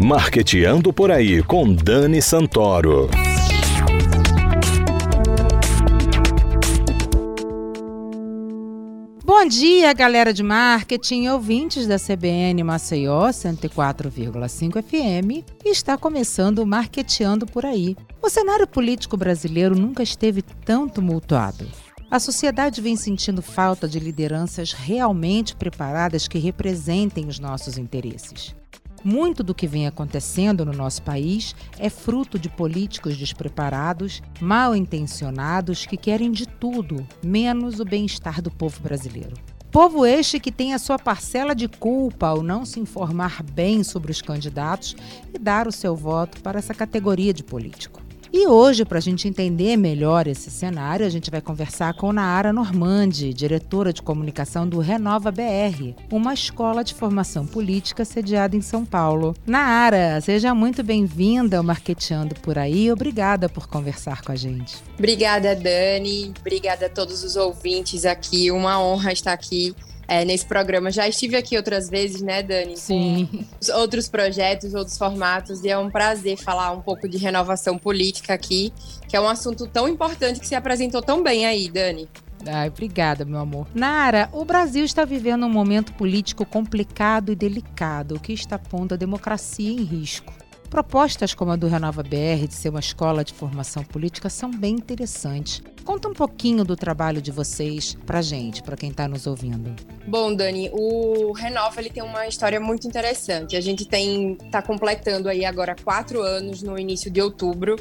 Marqueteando por aí com Dani Santoro. Bom dia, galera de marketing, ouvintes da CBN Maceió 104,5 FM. Está começando o Marqueteando por aí. O cenário político brasileiro nunca esteve tão tumultuado. A sociedade vem sentindo falta de lideranças realmente preparadas que representem os nossos interesses. Muito do que vem acontecendo no nosso país é fruto de políticos despreparados, mal intencionados que querem de tudo, menos o bem-estar do povo brasileiro. Povo este que tem a sua parcela de culpa ao não se informar bem sobre os candidatos e dar o seu voto para essa categoria de político. E hoje, para a gente entender melhor esse cenário, a gente vai conversar com Naara Normandi, diretora de comunicação do Renova BR, uma escola de formação política sediada em São Paulo. Naara, seja muito bem-vinda ao Marqueteando por aí. Obrigada por conversar com a gente. Obrigada, Dani. Obrigada a todos os ouvintes aqui. Uma honra estar aqui é, nesse programa. Já estive aqui outras vezes, né, Dani? Sim. outros projetos, outros formatos, e é um prazer falar um pouco de renovação política aqui, que é um assunto tão importante que se apresentou tão bem aí, Dani. Ai, obrigada, meu amor. Nara, o Brasil está vivendo um momento político complicado e delicado, que está pondo a democracia em risco. Propostas como a do Renova BR de ser uma escola de formação política são bem interessantes. Conta um pouquinho do trabalho de vocês pra gente, para quem está nos ouvindo. Bom, Dani, o Renova ele tem uma história muito interessante. A gente tem tá completando aí agora quatro anos no início de outubro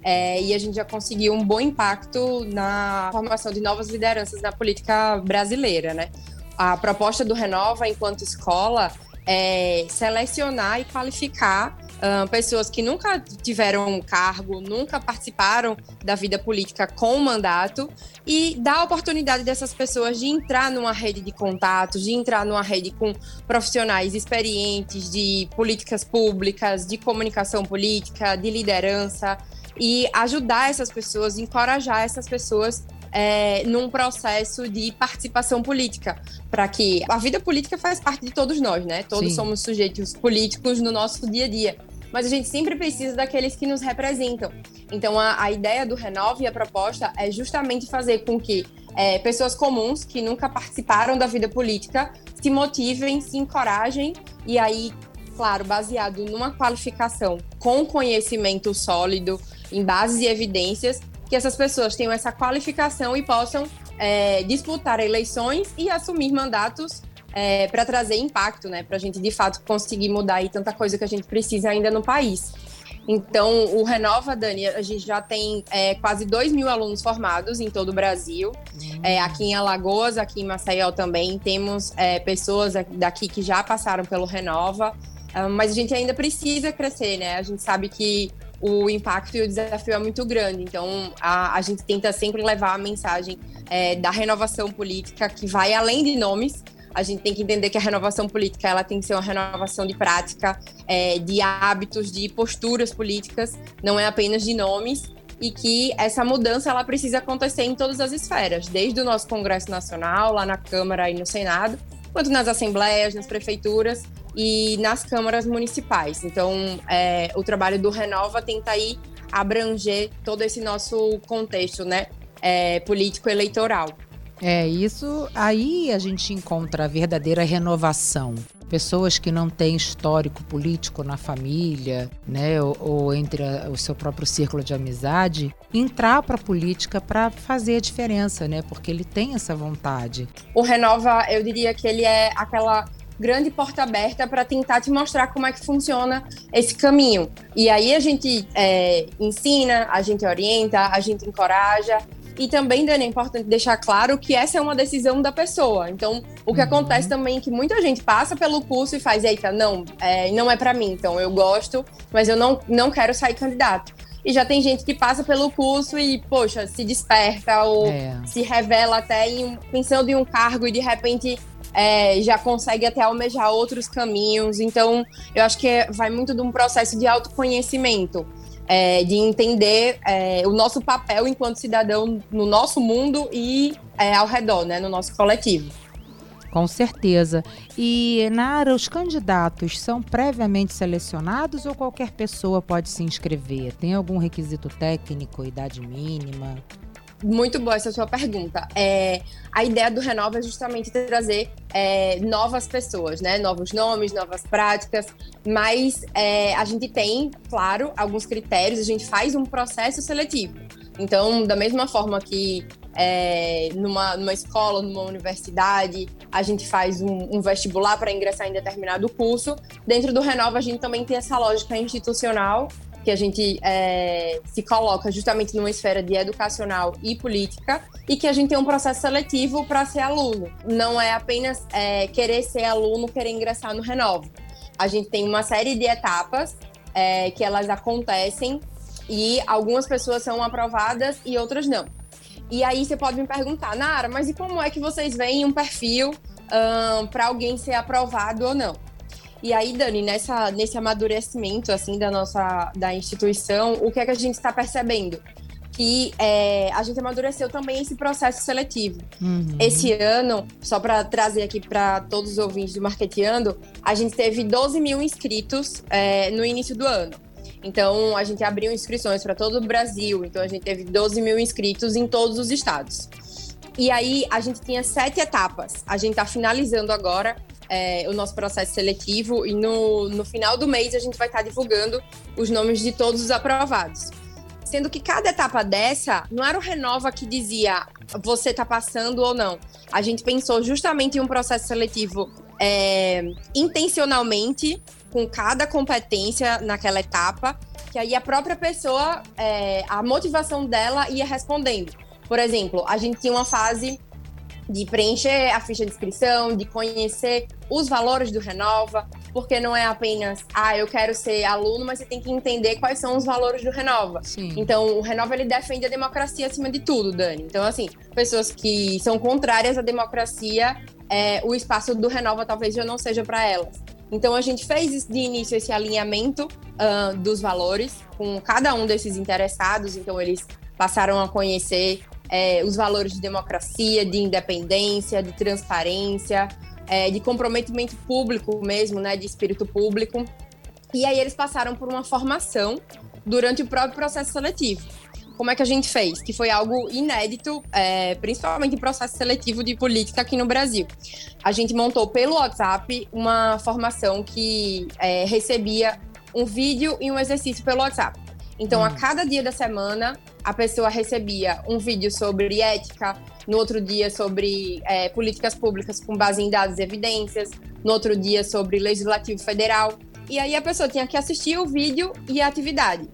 é, e a gente já conseguiu um bom impacto na formação de novas lideranças na política brasileira, né? A proposta do Renova enquanto escola é selecionar e qualificar Uh, pessoas que nunca tiveram um cargo, nunca participaram da vida política com mandato e dar a oportunidade dessas pessoas de entrar numa rede de contatos, de entrar numa rede com profissionais experientes de políticas públicas, de comunicação política, de liderança e ajudar essas pessoas, encorajar essas pessoas é, num processo de participação política, para que a vida política faz parte de todos nós, né? Todos Sim. somos sujeitos políticos no nosso dia a dia. Mas a gente sempre precisa daqueles que nos representam. Então, a, a ideia do Renove e a proposta é justamente fazer com que é, pessoas comuns que nunca participaram da vida política se motivem, se encorajem e aí, claro, baseado numa qualificação com conhecimento sólido, em bases e evidências, que essas pessoas tenham essa qualificação e possam é, disputar eleições e assumir mandatos é, para trazer impacto, né? Para a gente de fato conseguir mudar aí tanta coisa que a gente precisa ainda no país. Então, o Renova, Dani, a gente já tem é, quase 2 mil alunos formados em todo o Brasil. Uhum. É, aqui em Alagoas, aqui em Maceió também, temos é, pessoas daqui que já passaram pelo Renova. Ah, mas a gente ainda precisa crescer, né? A gente sabe que o impacto e o desafio é muito grande. Então, a, a gente tenta sempre levar a mensagem é, da renovação política que vai além de nomes. A gente tem que entender que a renovação política ela tem que ser uma renovação de prática, é, de hábitos, de posturas políticas, não é apenas de nomes e que essa mudança ela precisa acontecer em todas as esferas, desde o nosso Congresso Nacional, lá na Câmara e no Senado, quanto nas assembleias, nas prefeituras e nas câmaras municipais. Então, é, o trabalho do Renova tenta aí abranger todo esse nosso contexto, né, é, político eleitoral. É isso. Aí a gente encontra a verdadeira renovação. Pessoas que não têm histórico político na família, né, ou, ou entre a, o seu próprio círculo de amizade, entrar para a política para fazer a diferença, né? Porque ele tem essa vontade. O Renova, eu diria que ele é aquela grande porta aberta para tentar te mostrar como é que funciona esse caminho. E aí a gente é, ensina, a gente orienta, a gente encoraja. E também, Dani, é importante deixar claro que essa é uma decisão da pessoa. Então, o que uhum. acontece também é que muita gente passa pelo curso e faz, eita, não, é, não é para mim. Então, eu gosto, mas eu não, não quero sair candidato. E já tem gente que passa pelo curso e, poxa, se desperta ou é. se revela até em, pensando em um cargo e de repente é, já consegue até almejar outros caminhos. Então, eu acho que vai muito de um processo de autoconhecimento. É, de entender é, o nosso papel enquanto cidadão no nosso mundo e é, ao redor, né, no nosso coletivo. Com certeza. E, Nara, os candidatos são previamente selecionados ou qualquer pessoa pode se inscrever? Tem algum requisito técnico, idade mínima? Muito boa essa sua pergunta. É, a ideia do Renova é justamente trazer é, novas pessoas, né? Novos nomes, novas práticas, mas é, a gente tem, claro, alguns critérios, a gente faz um processo seletivo. Então, da mesma forma que é, numa, numa escola, numa universidade, a gente faz um, um vestibular para ingressar em determinado curso, dentro do Renova a gente também tem essa lógica institucional que a gente é, se coloca justamente numa esfera de educacional e política e que a gente tem um processo seletivo para ser aluno. Não é apenas é, querer ser aluno, querer ingressar no Renova. A gente tem uma série de etapas é, que elas acontecem e algumas pessoas são aprovadas e outras não. E aí você pode me perguntar, Nara, mas e como é que vocês veem um perfil um, para alguém ser aprovado ou não? E aí, Dani, nessa, nesse amadurecimento assim da nossa da instituição, o que é que a gente está percebendo? Que é, a gente amadureceu também esse processo seletivo. Uhum. Esse ano, só para trazer aqui para todos os ouvintes do Marketeando, a gente teve 12 mil inscritos é, no início do ano. Então, a gente abriu inscrições para todo o Brasil. Então, a gente teve 12 mil inscritos em todos os estados. E aí, a gente tinha sete etapas. A gente está finalizando agora é, o nosso processo seletivo e no, no final do mês a gente vai estar divulgando os nomes de todos os aprovados. Sendo que cada etapa dessa não era o Renova que dizia você está passando ou não. A gente pensou justamente em um processo seletivo é, intencionalmente, com cada competência naquela etapa, que aí a própria pessoa, é, a motivação dela ia respondendo. Por exemplo, a gente tinha uma fase de preencher a ficha de inscrição, de conhecer os valores do Renova, porque não é apenas, ah, eu quero ser aluno, mas você tem que entender quais são os valores do Renova. Sim. Então, o Renova ele defende a democracia acima de tudo, Dani. Então, assim, pessoas que são contrárias à democracia, é, o espaço do Renova talvez já não seja para elas. Então, a gente fez de início esse alinhamento uh, dos valores com cada um desses interessados. Então, eles passaram a conhecer é, os valores de democracia, de independência, de transparência, é, de comprometimento público mesmo, né, de espírito público. E aí eles passaram por uma formação durante o próprio processo seletivo. Como é que a gente fez? Que foi algo inédito, é, principalmente em processo seletivo de política aqui no Brasil. A gente montou pelo WhatsApp uma formação que é, recebia um vídeo e um exercício pelo WhatsApp. Então, a hum. cada dia da semana, a pessoa recebia um vídeo sobre ética, no outro dia sobre é, políticas públicas com base em dados e evidências, no outro dia sobre legislativo federal. E aí a pessoa tinha que assistir o vídeo e a atividade.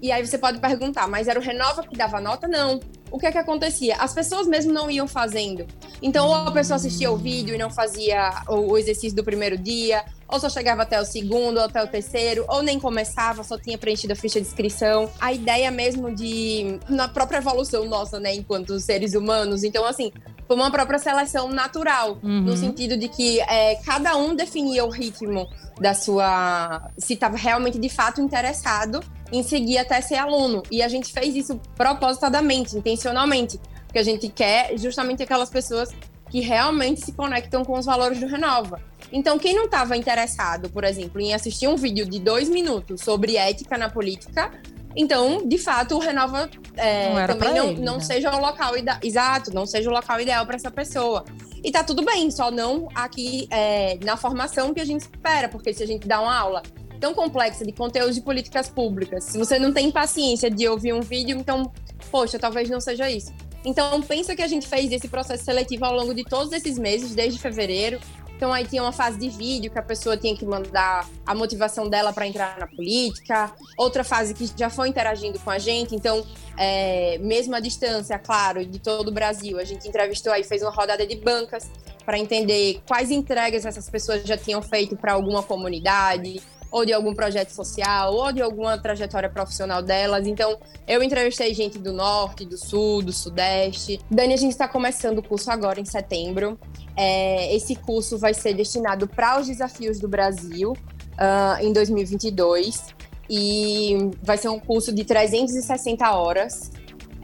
E aí você pode perguntar, mas era o Renova que dava nota? Não o que é que acontecia? As pessoas mesmo não iam fazendo. Então, ou a pessoa assistia o vídeo e não fazia o exercício do primeiro dia, ou só chegava até o segundo, ou até o terceiro, ou nem começava, só tinha preenchido a ficha de inscrição. A ideia mesmo de. na própria evolução nossa, né, enquanto seres humanos. Então, assim, foi uma própria seleção natural, uhum. no sentido de que é, cada um definia o ritmo da sua. se estava realmente de fato interessado em seguir até ser aluno. E a gente fez isso propositadamente, intencionalmente, porque a gente quer justamente aquelas pessoas que realmente se conectam com os valores do Renova. Então, quem não estava interessado, por exemplo, em assistir um vídeo de dois minutos sobre ética na política, então, de fato, o Renova é, não também não, ele, não né? seja o local ideal. Exato, não seja o local ideal para essa pessoa. E tá tudo bem, só não aqui é, na formação que a gente espera, porque se a gente dá uma aula tão complexa de conteúdos de políticas públicas, se você não tem paciência de ouvir um vídeo, então, poxa, talvez não seja isso. Então, pensa que a gente fez esse processo seletivo ao longo de todos esses meses, desde fevereiro. Então, aí tinha uma fase de vídeo que a pessoa tinha que mandar a motivação dela para entrar na política. Outra fase que já foi interagindo com a gente. Então, é, mesmo à distância, claro, de todo o Brasil, a gente entrevistou aí, fez uma rodada de bancas para entender quais entregas essas pessoas já tinham feito para alguma comunidade, ou de algum projeto social, ou de alguma trajetória profissional delas. Então, eu entrevistei gente do norte, do sul, do sudeste. Dani, a gente está começando o curso agora em setembro. É, esse curso vai ser destinado para os desafios do Brasil uh, em 2022 e vai ser um curso de 360 horas.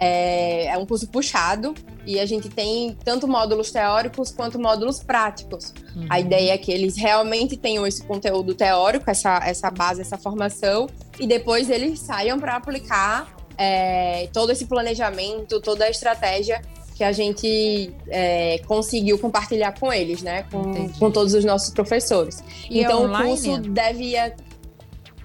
É, é um curso puxado e a gente tem tanto módulos teóricos quanto módulos práticos. Uhum. A ideia é que eles realmente tenham esse conteúdo teórico, essa, essa base, essa formação, e depois eles saiam para aplicar é, todo esse planejamento, toda a estratégia que a gente é, conseguiu compartilhar com eles, né? Com, com todos os nossos professores. E então é o curso deve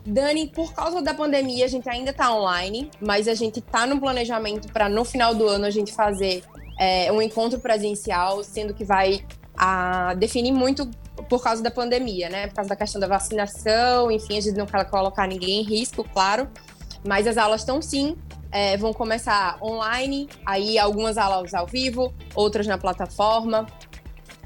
Dani, por causa da pandemia, a gente ainda está online, mas a gente está no planejamento para no final do ano a gente fazer é, um encontro presencial, sendo que vai a, definir muito por causa da pandemia, né? Por causa da questão da vacinação, enfim, a gente não quer colocar ninguém em risco, claro. Mas as aulas estão sim, é, vão começar online, aí algumas aulas ao vivo, outras na plataforma,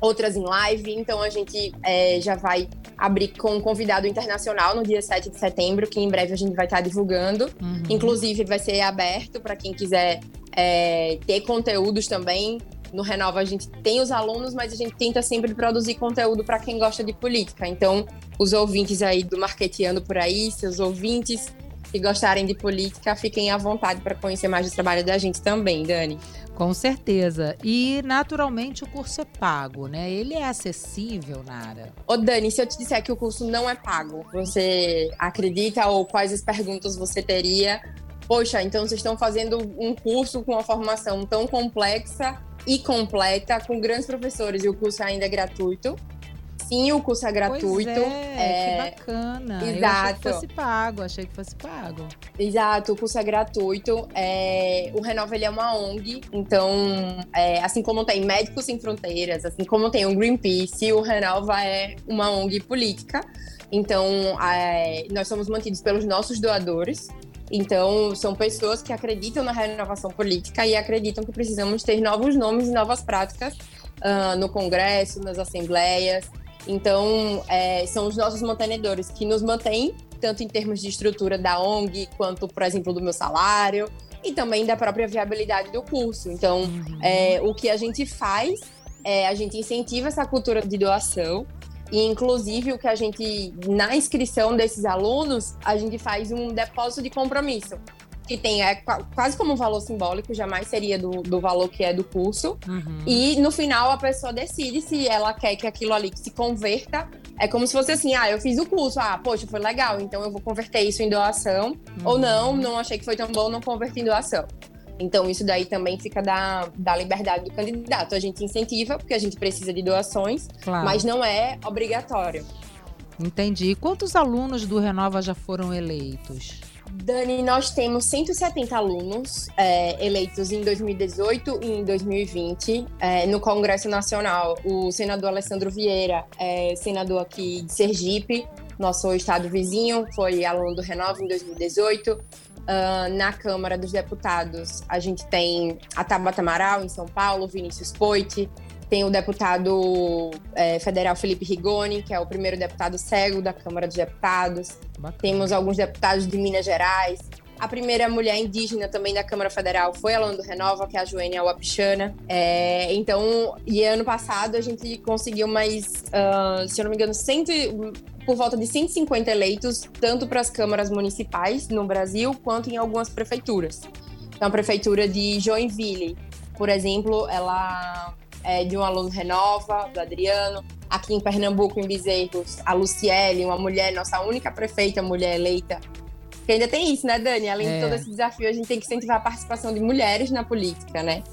outras em live. Então a gente é, já vai abrir com um convidado internacional no dia 7 de setembro, que em breve a gente vai estar divulgando. Uhum. Inclusive, vai ser aberto para quem quiser é, ter conteúdos também. No Renova a gente tem os alunos, mas a gente tenta sempre produzir conteúdo para quem gosta de política. Então, os ouvintes aí do Marqueteando por aí, seus ouvintes que gostarem de política, fiquem à vontade para conhecer mais do trabalho da gente também, Dani. Com certeza. E naturalmente o curso é pago, né? Ele é acessível, Nara. Ô, Dani, se eu te disser que o curso não é pago, você acredita ou quais as perguntas você teria? Poxa, então vocês estão fazendo um curso com uma formação tão complexa e completa, com grandes professores, e o curso ainda é gratuito. Sim, o curso é gratuito. É, é... que bacana. Exato. Eu achei que fosse pago, achei que fosse pago. Exato, o curso é gratuito. É... O Renova ele é uma ONG, então, é... assim como tem Médicos Sem Fronteiras, assim como tem o Greenpeace, o Renova é uma ONG política. Então, é... nós somos mantidos pelos nossos doadores. Então, são pessoas que acreditam na renovação política e acreditam que precisamos ter novos nomes e novas práticas uh, no Congresso, nas assembleias. Então, é, são os nossos mantenedores que nos mantêm, tanto em termos de estrutura da ONG, quanto, por exemplo, do meu salário, e também da própria viabilidade do curso. Então, é, o que a gente faz é a gente incentiva essa cultura de doação. E, inclusive, o que a gente, na inscrição desses alunos, a gente faz um depósito de compromisso que tem é quase como um valor simbólico, jamais seria do, do valor que é do curso. Uhum. E no final a pessoa decide se ela quer que aquilo ali se converta. É como se fosse assim: ah, eu fiz o curso, ah, poxa, foi legal, então eu vou converter isso em doação. Uhum. Ou não, não achei que foi tão bom, não converti em doação. Então, isso daí também fica da, da liberdade do candidato. A gente incentiva, porque a gente precisa de doações, claro. mas não é obrigatório. Entendi. E quantos alunos do Renova já foram eleitos? Dani, nós temos 170 alunos é, eleitos em 2018 e em 2020 é, no Congresso Nacional. O senador Alessandro Vieira, é, senador aqui de Sergipe, nosso estado vizinho, foi aluno do Renova em 2018. Uh, ah, na Câmara dos Deputados, a gente tem a Tabata Amaral, em São Paulo, Vinícius Poit, tem o deputado é, federal Felipe Rigoni, que é o primeiro deputado cego da Câmara dos Deputados. Bacana. Temos alguns deputados de Minas Gerais. A primeira mulher indígena também da Câmara Federal foi a Lando Renova, que é a Joênia Wapichana. É, então, e ano passado a gente conseguiu mais, uh, se eu não me engano, cento, por volta de 150 eleitos, tanto para as câmaras municipais no Brasil, quanto em algumas prefeituras. Então, a prefeitura de Joinville, por exemplo, ela é, de um aluno Renova, do Adriano. Aqui em Pernambuco, em Bezerros, a Luciele, uma mulher, nossa única prefeita mulher eleita. Que ainda tem isso, né, Dani? Além é. de todo esse desafio, a gente tem que incentivar a participação de mulheres na política, né?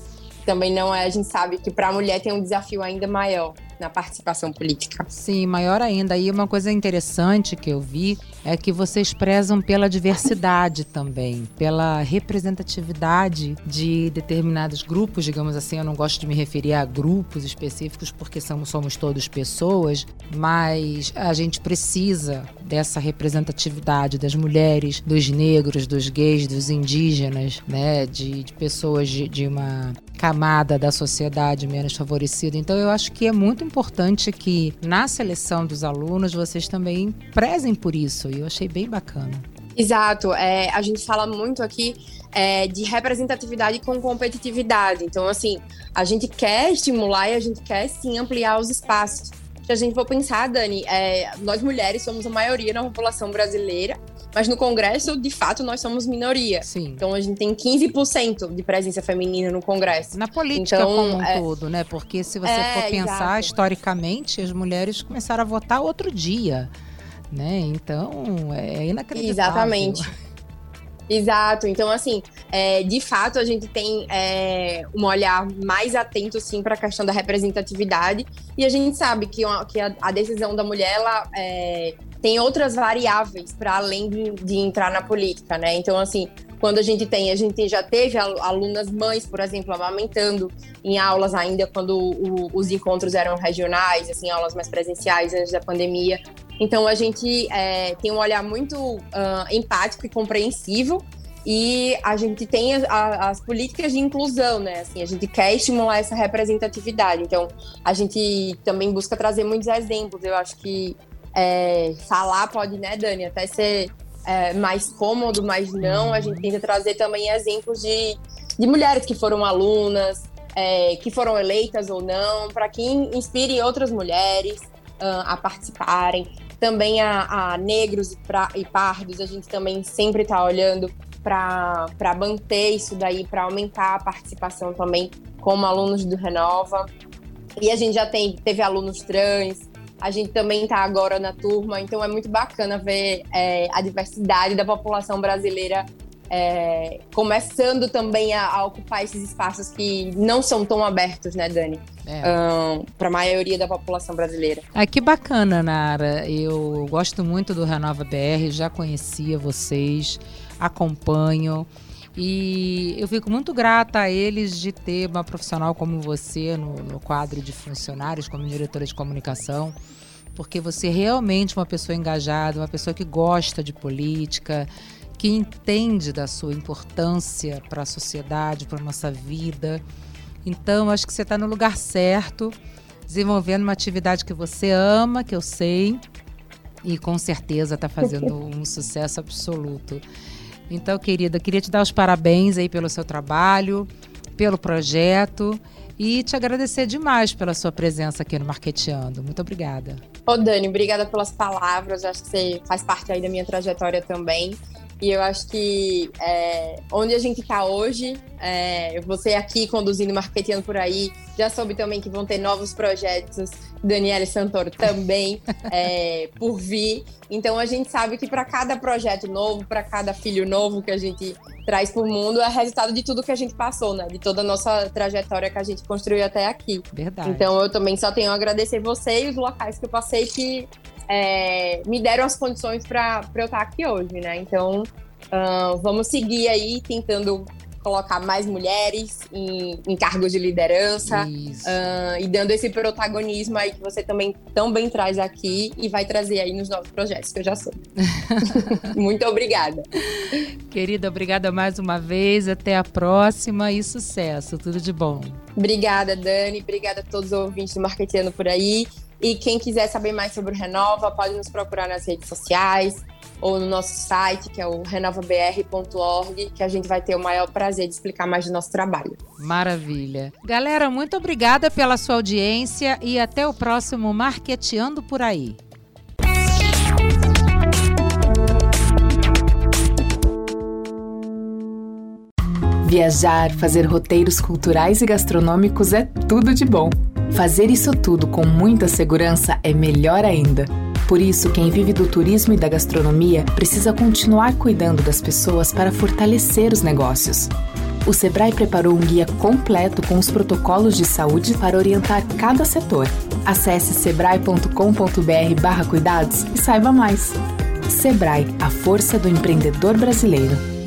Também não é, a gente sabe que para a mulher tem um desafio ainda maior na participação política. Sim, maior ainda. E uma coisa interessante que eu vi é que vocês prezam pela diversidade também, pela representatividade de determinados grupos, digamos assim. Eu não gosto de me referir a grupos específicos porque somos, somos todos pessoas, mas a gente precisa dessa representatividade das mulheres, dos negros, dos gays, dos indígenas, né, de, de pessoas de, de uma camada da sociedade menos favorecida. Então eu acho que é muito importante que na seleção dos alunos vocês também prezem por isso. E eu achei bem bacana. Exato. É, a gente fala muito aqui é, de representatividade com competitividade. Então, assim, a gente quer estimular e a gente quer sim ampliar os espaços. Se a gente for pensar, Dani, é, nós mulheres somos a maioria na população brasileira mas no Congresso, de fato, nós somos minoria. Sim. Então a gente tem 15% de presença feminina no Congresso. Na política então, como um é... todo, né? Porque se você é, for pensar exato. historicamente, as mulheres começaram a votar outro dia, né? Então é inacreditável. Exatamente. Exato. Então, assim, é, de fato, a gente tem é, um olhar mais atento, sim, para a questão da representatividade. E a gente sabe que, que a, a, decisão da mulher, ela é, tem outras variáveis para além de, de, entrar na política, né? Então, assim, quando a gente tem, a gente já teve alunas mães, por exemplo, amamentando em aulas ainda quando o, os encontros eram regionais, assim, aulas mais presenciais antes da pandemia. Então a gente é, tem um olhar muito uh, empático e compreensivo e a gente tem as, as, políticas de inclusão, né? Assim, a gente quer estimular essa representatividade. Então a gente também busca trazer muitos exemplos. Eu acho que é, falar pode, né, Dani, até ser é, mais cômodo, mas não. A gente tenta trazer também exemplos de, de mulheres que foram alunas, é, que foram eleitas ou não, para que inspire outras mulheres uh, a participarem também a, a negros e, pra, e, pardos, a gente também sempre está olhando para manter isso daí, para aumentar a participação também como alunos do Renova. E a gente já tem, teve alunos trans, a gente também está agora na turma, então é muito bacana ver é, a diversidade da população brasileira é, começando também a, a, ocupar esses espaços que não são tão abertos, né, Dani? É. Um, para a maioria da população brasileira. Ah, que bacana, Nara. Eu gosto muito do Renova BR, já conhecia vocês, acompanho. E eu fico muito grata a eles de ter uma profissional como você no, no quadro de funcionários, como diretora de comunicação, porque você é realmente uma pessoa engajada, uma pessoa que gosta de política, que entende da sua importância para a sociedade, para a nossa vida. Então, acho que você está no lugar certo, desenvolvendo uma atividade que você ama, que eu sei, e com certeza está fazendo um sucesso absoluto. Então, querida, queria te dar os parabéns aí pelo seu trabalho, pelo projeto e te agradecer demais pela sua presença aqui no Marqueteando. Muito obrigada. Ô, Dani, obrigada pelas palavras. Acho que você faz parte aí da minha trajetória também. E eu acho que é, onde a gente está hoje, é, você aqui conduzindo Marketing por aí, já soube também que vão ter novos projetos, Daniela Santoro também, é, por vir. Então a gente sabe que para cada projeto novo, para cada filho novo que a gente traz para o mundo, é resultado de tudo que a gente passou, né? De toda a nossa trajetória que a gente construiu até aqui. Verdade. Então eu também só tenho a agradecer você e os locais que eu passei que é, me deram as condições para eu estar aqui hoje, né? Então, uh, vamos seguir aí tentando colocar mais mulheres em, em cargos de liderança uh, e dando esse protagonismo aí que você também tão bem traz aqui e vai trazer aí nos novos projetos, que eu já sou. Muito obrigada. Querida, obrigada mais uma vez. Até a próxima e sucesso. Tudo de bom. Obrigada, Dani. Obrigada a todos os ouvintes do Marketeando por aí. E quem quiser saber mais sobre o Renova, pode nos procurar nas redes sociais ou no nosso site, que é o renovabr.org, que a gente vai ter o maior prazer de explicar mais do nosso trabalho. Maravilha. Galera, muito obrigada pela sua audiência e até o próximo Marqueteando por aí. Viajar, fazer roteiros culturais e gastronômicos é tudo de bom. Fazer isso tudo com muita segurança é melhor ainda. Por isso, quem vive do turismo e da gastronomia precisa continuar cuidando das pessoas para fortalecer os negócios. O Sebrae preparou um guia completo com os protocolos de saúde para orientar cada setor. Acesse sebrae.com.br/cuidados e saiba mais. Sebrae, a força do empreendedor brasileiro.